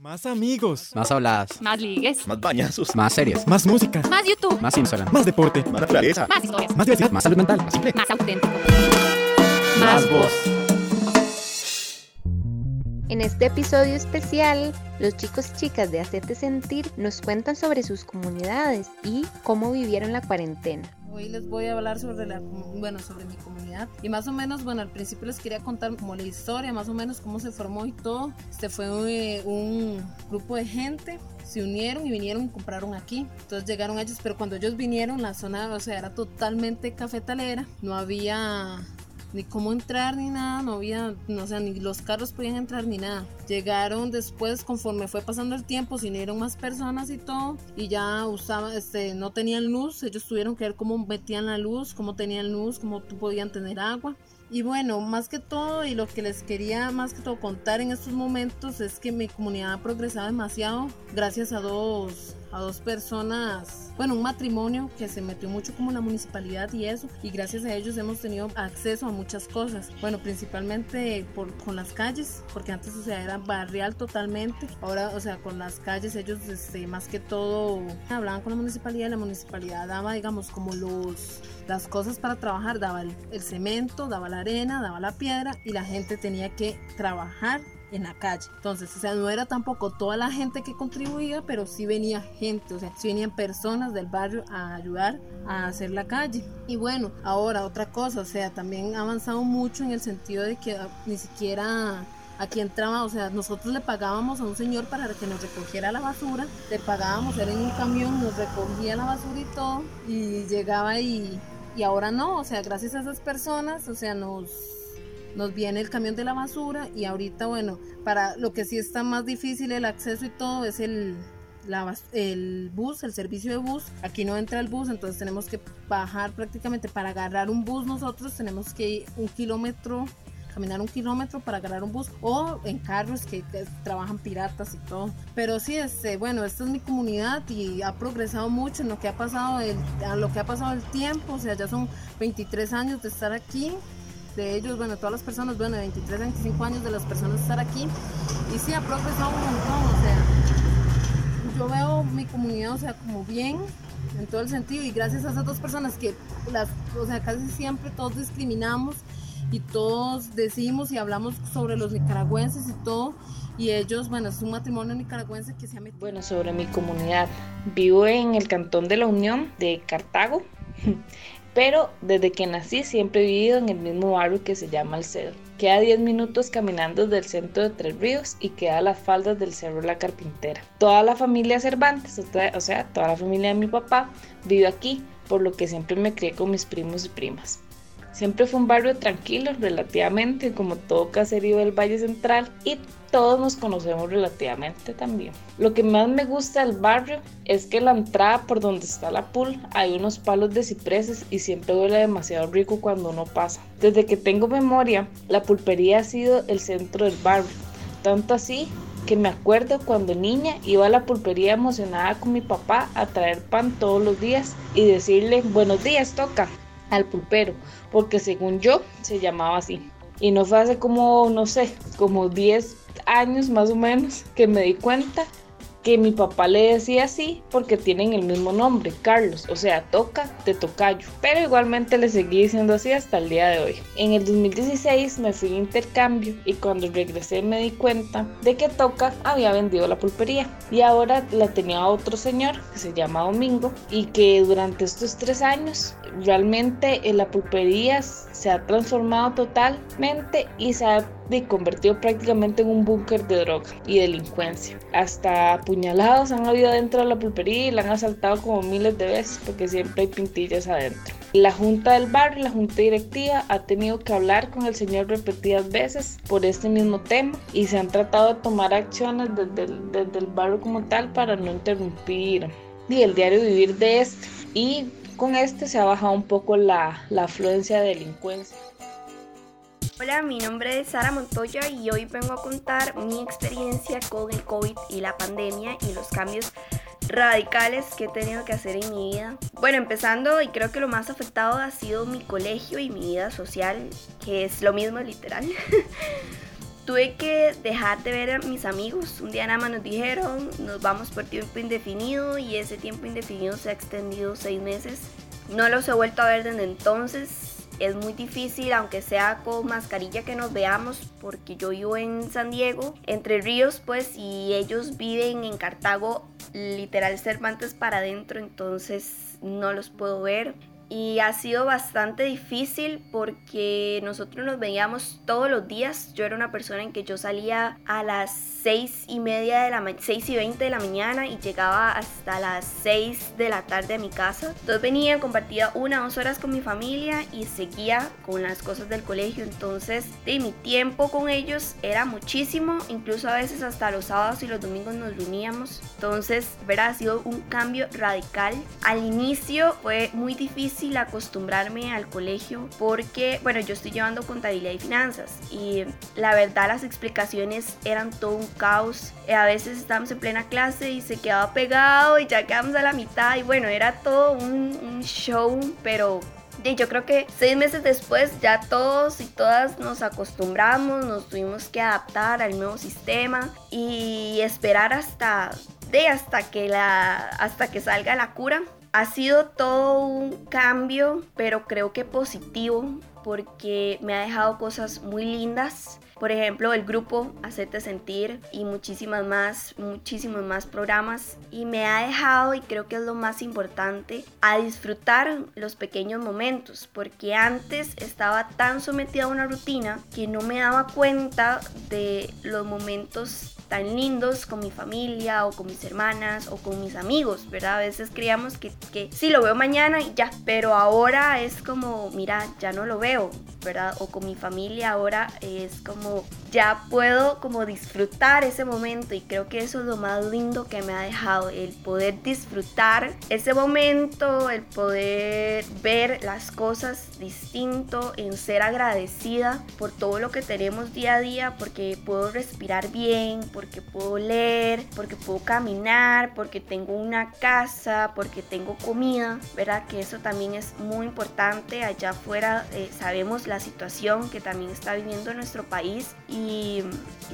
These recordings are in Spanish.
Más amigos. Más habladas. Más ligues. Más bañazos. Más series. Más música. Más YouTube. Más Instagram. Más deporte. Más naturaleza. Más historias. Más diversidad. Más salud mental. Más simple. Más auténtico. Más voz. En este episodio especial, los chicos y chicas de Hacete Sentir nos cuentan sobre sus comunidades y cómo vivieron la cuarentena. Hoy les voy a hablar sobre la, bueno, sobre mi comunidad y más o menos, bueno, al principio les quería contar como la historia, más o menos cómo se formó y todo. Este fue eh, un grupo de gente se unieron y vinieron y compraron aquí. Entonces llegaron ellos, pero cuando ellos vinieron, la zona, o sea, era totalmente cafetalera, no había ni cómo entrar ni nada, no había, no, o sea, ni los carros podían entrar ni nada. Llegaron después, conforme fue pasando el tiempo, se unieron más personas y todo, y ya usaban, este, no tenían luz, ellos tuvieron que ver cómo metían la luz, cómo tenían luz, cómo podían tener agua. Y bueno, más que todo, y lo que les quería más que todo contar en estos momentos es que mi comunidad ha progresado demasiado gracias a dos a dos personas, bueno, un matrimonio que se metió mucho como la municipalidad y eso, y gracias a ellos hemos tenido acceso a muchas cosas. Bueno, principalmente por, con las calles, porque antes, o sea, era barrial totalmente. Ahora, o sea, con las calles ellos, este, más que todo, hablaban con la municipalidad la municipalidad daba, digamos, como los las cosas para trabajar, daba el cemento, daba la arena, daba la piedra y la gente tenía que trabajar en la calle. Entonces, o sea, no era tampoco toda la gente que contribuía, pero sí venía gente, o sea, sí venían personas del barrio a ayudar a hacer la calle. Y bueno, ahora otra cosa, o sea, también ha avanzado mucho en el sentido de que ni siquiera aquí entraba, o sea, nosotros le pagábamos a un señor para que nos recogiera la basura, le pagábamos, él en un camión nos recogía la basura y todo, y llegaba y, y ahora no, o sea, gracias a esas personas, o sea, nos nos viene el camión de la basura y ahorita, bueno, para lo que sí está más difícil el acceso y todo es el, el bus, el servicio de bus. Aquí no entra el bus, entonces tenemos que bajar prácticamente para agarrar un bus nosotros, tenemos que ir un kilómetro caminar un kilómetro para agarrar un bus o en carros que, trabajan piratas y todo. Pero sí, este, bueno, esta es mi comunidad y ha progresado mucho en lo que ha pasado el, lo que ha pasado el tiempo, o sea, ya son 23 años de estar aquí de ellos, bueno, todas las personas, bueno, de 23 a 25 años de las personas estar aquí. Y sí, ha progresado un montón, o sea, yo veo mi comunidad, o sea, como bien en todo el sentido y gracias a esas dos personas que las, o sea, casi siempre todos discriminamos y todos decimos y hablamos sobre los nicaragüenses y todo. Y ellos, bueno, es un matrimonio nicaragüense que se ha metido. Bueno, sobre mi comunidad. Vivo en el cantón de la Unión de Cartago. Pero desde que nací siempre he vivido en el mismo barrio que se llama Alcedo. Queda 10 minutos caminando desde el centro de Tres Ríos y queda a las faldas del Cerro La Carpintera. Toda la familia Cervantes, o sea, toda la familia de mi papá, vive aquí, por lo que siempre me crié con mis primos y primas. Siempre fue un barrio tranquilo, relativamente, como todo caserío del Valle Central, y todos nos conocemos relativamente también. Lo que más me gusta del barrio es que la entrada por donde está la pool hay unos palos de cipreses y siempre huele demasiado rico cuando uno pasa. Desde que tengo memoria, la pulpería ha sido el centro del barrio, tanto así que me acuerdo cuando niña iba a la pulpería emocionada con mi papá a traer pan todos los días y decirle buenos días toca al pulpero, porque según yo se llamaba así. Y no fue hace como, no sé, como 10 años más o menos que me di cuenta que mi papá le decía así porque tienen el mismo nombre, Carlos, o sea, toca de tocayo. Pero igualmente le seguí diciendo así hasta el día de hoy. En el 2016 me fui a intercambio y cuando regresé me di cuenta de que Toca había vendido la pulpería y ahora la tenía otro señor que se llama Domingo y que durante estos tres años realmente en la pulpería se ha transformado totalmente y se ha convertido prácticamente en un búnker de droga y delincuencia. Hasta puñalados han habido dentro de la pulpería y la han asaltado como miles de veces porque siempre hay pintillas adentro. La junta del barrio, la junta directiva, ha tenido que hablar con el señor repetidas veces por este mismo tema y se han tratado de tomar acciones desde el, desde el barrio como tal para no interrumpir y el diario vivir de este. Y con este se ha bajado un poco la, la afluencia de delincuencia. Hola, mi nombre es Sara Montoya y hoy vengo a contar mi experiencia con el COVID y la pandemia y los cambios radicales que he tenido que hacer en mi vida. Bueno, empezando y creo que lo más afectado ha sido mi colegio y mi vida social, que es lo mismo literal. tuve que dejar de ver a mis amigos. Un día nada más nos dijeron, nos vamos por tiempo indefinido y ese tiempo indefinido se ha extendido seis meses. No los he vuelto a ver desde entonces. Es muy difícil, aunque sea con mascarilla, que nos veamos, porque yo vivo en San Diego, entre ríos, pues, y ellos viven en Cartago, literal Cervantes para adentro, entonces no los puedo ver y ha sido bastante difícil porque nosotros nos veíamos todos los días. Yo era una persona en que yo salía a las 6 y media de la 6 y 20 de la mañana y llegaba hasta las 6 de la tarde a mi casa. Entonces venía, compartía una o dos horas con mi familia y seguía con las cosas del colegio. Entonces de mi tiempo con ellos era muchísimo, incluso a veces hasta los sábados y los domingos nos reuníamos. Entonces, verá, ha sido un cambio radical. Al inicio fue muy difícil acostumbrarme al colegio porque, bueno, yo estoy llevando contabilidad y finanzas y la verdad las explicaciones eran todo un caos. Eh, a veces estábamos en plena clase y se quedaba pegado y ya quedamos a la mitad y bueno, era todo un, un show, pero yo creo que seis meses después ya todos y todas nos acostumbramos, nos tuvimos que adaptar al nuevo sistema y esperar hasta de hasta que la hasta que salga la cura ha sido todo un cambio, pero creo que positivo porque me ha dejado cosas muy lindas. Por ejemplo, el grupo Hacerte Sentir y muchísimas más, muchísimos más programas. Y me ha dejado, y creo que es lo más importante, a disfrutar los pequeños momentos. Porque antes estaba tan sometida a una rutina que no me daba cuenta de los momentos tan lindos con mi familia o con mis hermanas o con mis amigos, ¿verdad? A veces creíamos que, que sí, lo veo mañana y ya, pero ahora es como, mira, ya no lo veo, ¿verdad? O con mi familia ahora es como, ya puedo como disfrutar ese momento y creo que eso es lo más lindo que me ha dejado, el poder disfrutar ese momento, el poder ver las cosas distinto, en ser agradecida por todo lo que tenemos día a día, porque puedo respirar bien, porque puedo leer, porque puedo caminar, porque tengo una casa, porque tengo comida, ¿verdad? Que eso también es muy importante. Allá afuera eh, sabemos la situación que también está viviendo nuestro país y,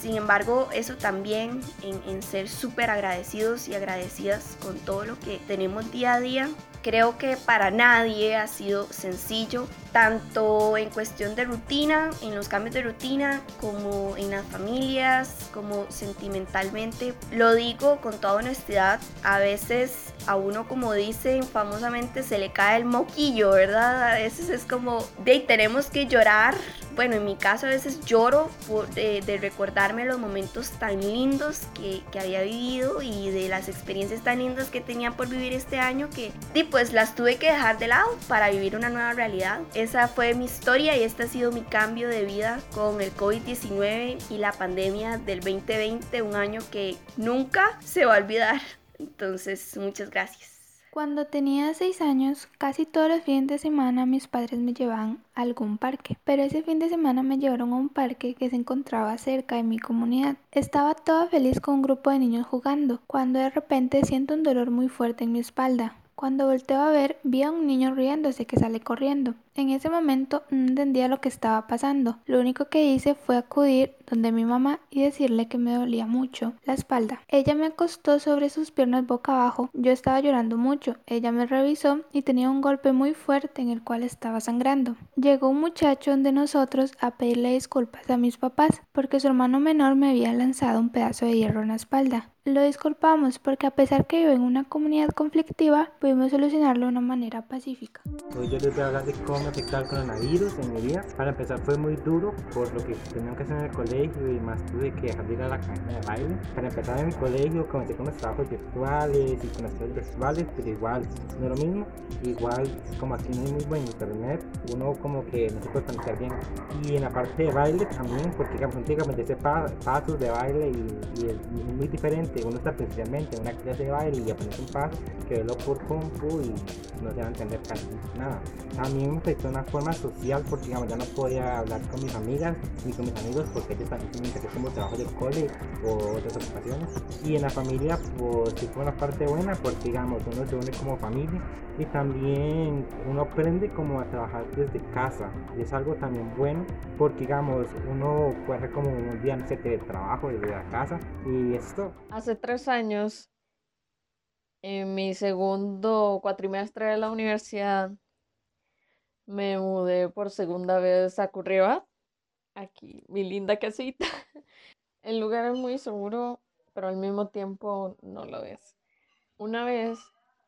sin embargo eso también en, en ser súper agradecidos y agradecidas con todo lo que tenemos día a día Creo que para nadie ha sido sencillo, tanto en cuestión de rutina, en los cambios de rutina, como en las familias, como sentimentalmente. Lo digo con toda honestidad, a veces a uno como dicen famosamente se le cae el moquillo, ¿verdad? A veces es como, de tenemos que llorar. Bueno, en mi caso a veces lloro de, recordarme los momentos tan lindos que, que, había vivido y de las experiencias tan lindas que tenía por vivir este año que pues las tuve que dejar de lado para vivir una nueva realidad. Esa fue mi historia y este ha sido mi cambio de vida con el COVID-19 y la pandemia del 2020, un año que nunca se va a olvidar. Entonces, muchas gracias. Cuando tenía 6 años, casi todos los fines de semana mis padres me llevaban a algún parque, pero ese fin de semana me llevaron a un parque que se encontraba cerca de mi comunidad. Estaba toda feliz con un grupo de niños jugando, cuando de repente siento un dolor muy fuerte en mi espalda. Cuando volteo a ver, vi a un niño riéndose que sale corriendo. En ese momento no entendía lo que estaba pasando. Lo único que hice fue acudir donde mi mamá y decirle que me dolía mucho la espalda. Ella me acostó sobre sus piernas boca abajo. Yo estaba llorando mucho. Ella me revisó y tenía un golpe muy fuerte en el cual estaba sangrando. Llegó un muchacho de nosotros a pedirle disculpas a mis papás porque su hermano menor me había lanzado un pedazo de hierro en la espalda. Lo disculpamos porque a pesar que vivo en una comunidad conflictiva, pudimos solucionarlo de una manera pacífica. Hoy yo les voy a hablar de cómo me afectó el coronavirus en mi vida. Para empezar fue muy duro por lo que tenían que hacer en el colegio y más tuve que dejar de ir a la academia de baile. Para empezar en el colegio comencé con los trabajos virtuales y con las clases virtuales, pero igual no es lo mismo. Igual como aquí no hay muy buen internet, uno como que no se puede conectar bien. Y en la parte de baile también, porque digamos, ese pasos de baile y es muy diferente uno está precisamente en una clase de baile y aprende un paso que verlo por compu y no se va a entender casi nada. También afectó de una forma social porque digamos ya no podía hablar con mis amigas ni con mis amigos porque ellos también tienen que hacer como trabajo de cole o otras ocupaciones. Y en la familia pues sí fue una parte buena porque digamos uno se une como familia y también uno aprende como a trabajar desde casa y es algo también bueno porque digamos uno puede como un día no sé trabajo desde la casa y esto. Hace tres años en mi segundo cuatrimestre de la universidad me mudé por segunda vez a Curriba, aquí, mi linda casita. El lugar es muy seguro, pero al mismo tiempo no lo es. Una vez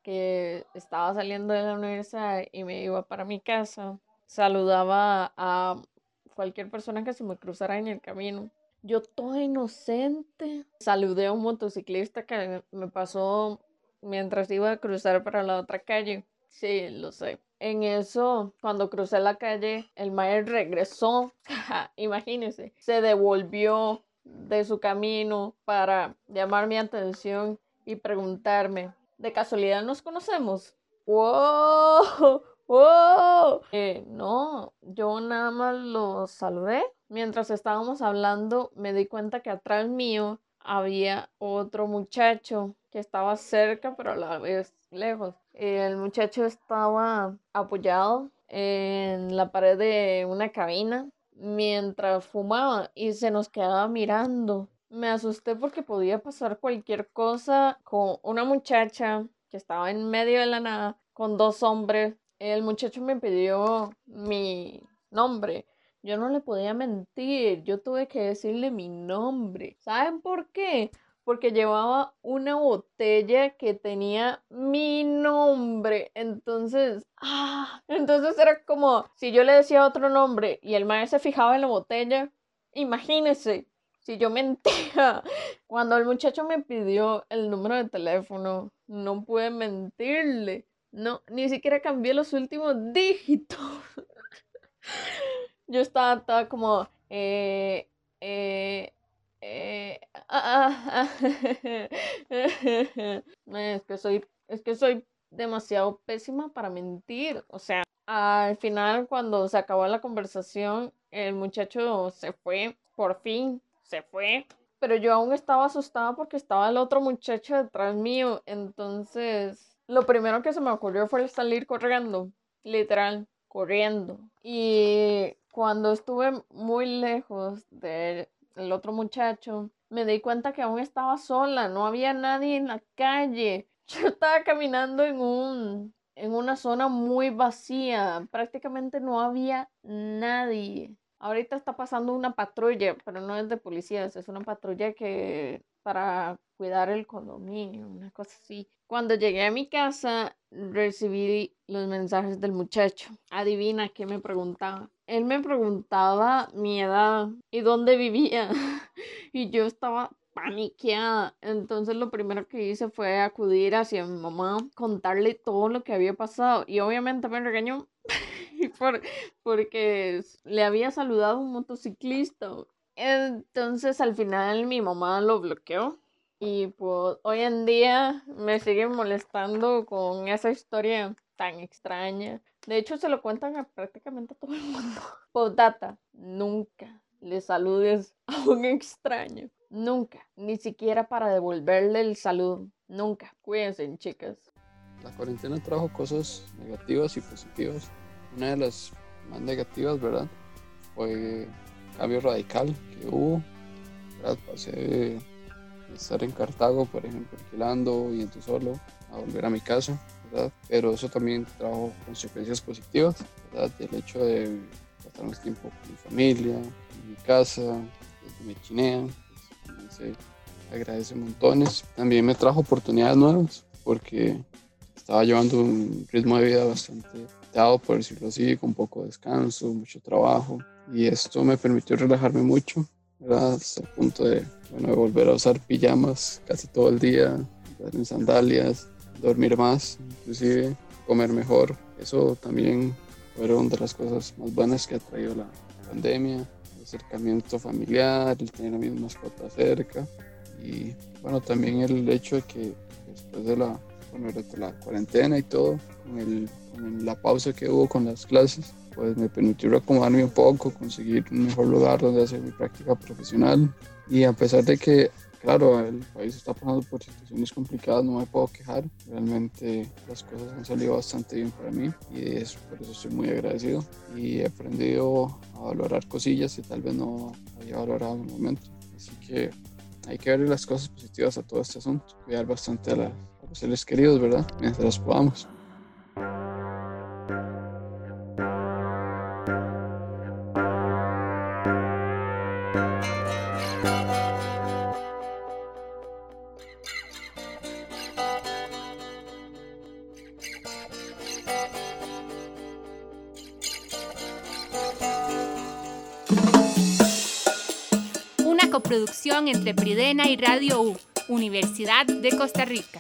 que estaba saliendo de la universidad y me iba para mi casa, saludaba a cualquier persona que se me cruzara en el camino. Yo toda inocente, saludé a un motociclista que me pasó mientras iba a cruzar para la otra calle. Sí, lo sé. En eso, cuando crucé la calle, el maestro regresó, imagínense, se devolvió de su camino para llamar mi atención y preguntarme, ¿de casualidad nos conocemos? ¡Wow! ¡Wow! Eh, no, yo nada más lo saludé. Mientras estábamos hablando, me di cuenta que atrás mío había otro muchacho que estaba cerca, pero a la vez lejos. El muchacho estaba apoyado en la pared de una cabina mientras fumaba y se nos quedaba mirando. Me asusté porque podía pasar cualquier cosa con una muchacha que estaba en medio de la nada con dos hombres. El muchacho me pidió mi nombre. Yo no le podía mentir, yo tuve que decirle mi nombre. ¿Saben por qué? porque llevaba una botella que tenía mi nombre. Entonces, ah, entonces era como si yo le decía otro nombre y el maestro se fijaba en la botella. Imagínese si yo mentía. Cuando el muchacho me pidió el número de teléfono, no pude mentirle. No, ni siquiera cambié los últimos dígitos. yo estaba, estaba como, eh, eh, eh, ah, ah, es que soy, es que soy demasiado pésima para mentir. O sea, al final cuando se acabó la conversación, el muchacho se fue, por fin se fue. Pero yo aún estaba asustada porque estaba el otro muchacho detrás mío. Entonces, lo primero que se me ocurrió fue salir corriendo, literal, corriendo. Y cuando estuve muy lejos de el otro muchacho, me di cuenta que aún estaba sola, no había nadie en la calle. Yo estaba caminando en un en una zona muy vacía, prácticamente no había nadie. Ahorita está pasando una patrulla, pero no es de policías, es una patrulla que para cuidar el condominio, una cosa así. Cuando llegué a mi casa, recibí los mensajes del muchacho. Adivina qué me preguntaba. Él me preguntaba mi edad y dónde vivía. y yo estaba paniqueada. Entonces lo primero que hice fue acudir hacia mi mamá, contarle todo lo que había pasado. Y obviamente me regañó por, porque le había saludado un motociclista. Entonces al final mi mamá lo bloqueó. Y pues hoy en día me sigue molestando con esa historia tan extraña. De hecho, se lo cuentan a prácticamente todo el mundo. Postdata, nunca le saludes a un extraño. Nunca. Ni siquiera para devolverle el saludo. Nunca. Cuídense, chicas. La cuarentena trajo cosas negativas y positivas. Una de las más negativas, ¿verdad? Fue el cambio radical que hubo. ¿verdad? Pasé de estar en Cartago, por ejemplo, alquilando y en tu solo, a volver a mi casa pero eso también trajo consecuencias positivas, ¿verdad? El hecho de pasar más tiempo con mi familia, en mi casa, que me chinean, pues, se agradece montones. También me trajo oportunidades nuevas, porque estaba llevando un ritmo de vida bastante dado, por decirlo así, con poco descanso, mucho trabajo, y esto me permitió relajarme mucho, ¿verdad? Hasta el punto de, bueno, de volver a usar pijamas casi todo el día, en sandalias, dormir más, inclusive comer mejor. Eso también fueron de las cosas más buenas que ha traído la pandemia, el acercamiento familiar, el tener a mis mascotas cerca y bueno, también el hecho de que después de la bueno, durante la cuarentena y todo, con, el, con la pausa que hubo con las clases, pues me permitió reacomodarme un poco, conseguir un mejor lugar donde hacer mi práctica profesional. Y a pesar de que claro, el país está pasando por situaciones complicadas, no me puedo quejar. Realmente las cosas han salido bastante bien para mí y es, por eso estoy muy agradecido. Y he aprendido a valorar cosillas que tal vez no había valorado en el momento. Así que hay que ver las cosas positivas a todo este asunto, cuidar bastante a, los seres queridos, ¿verdad? Mientras podamos. Entre Pridena y Radio U, Universidad de Costa Rica.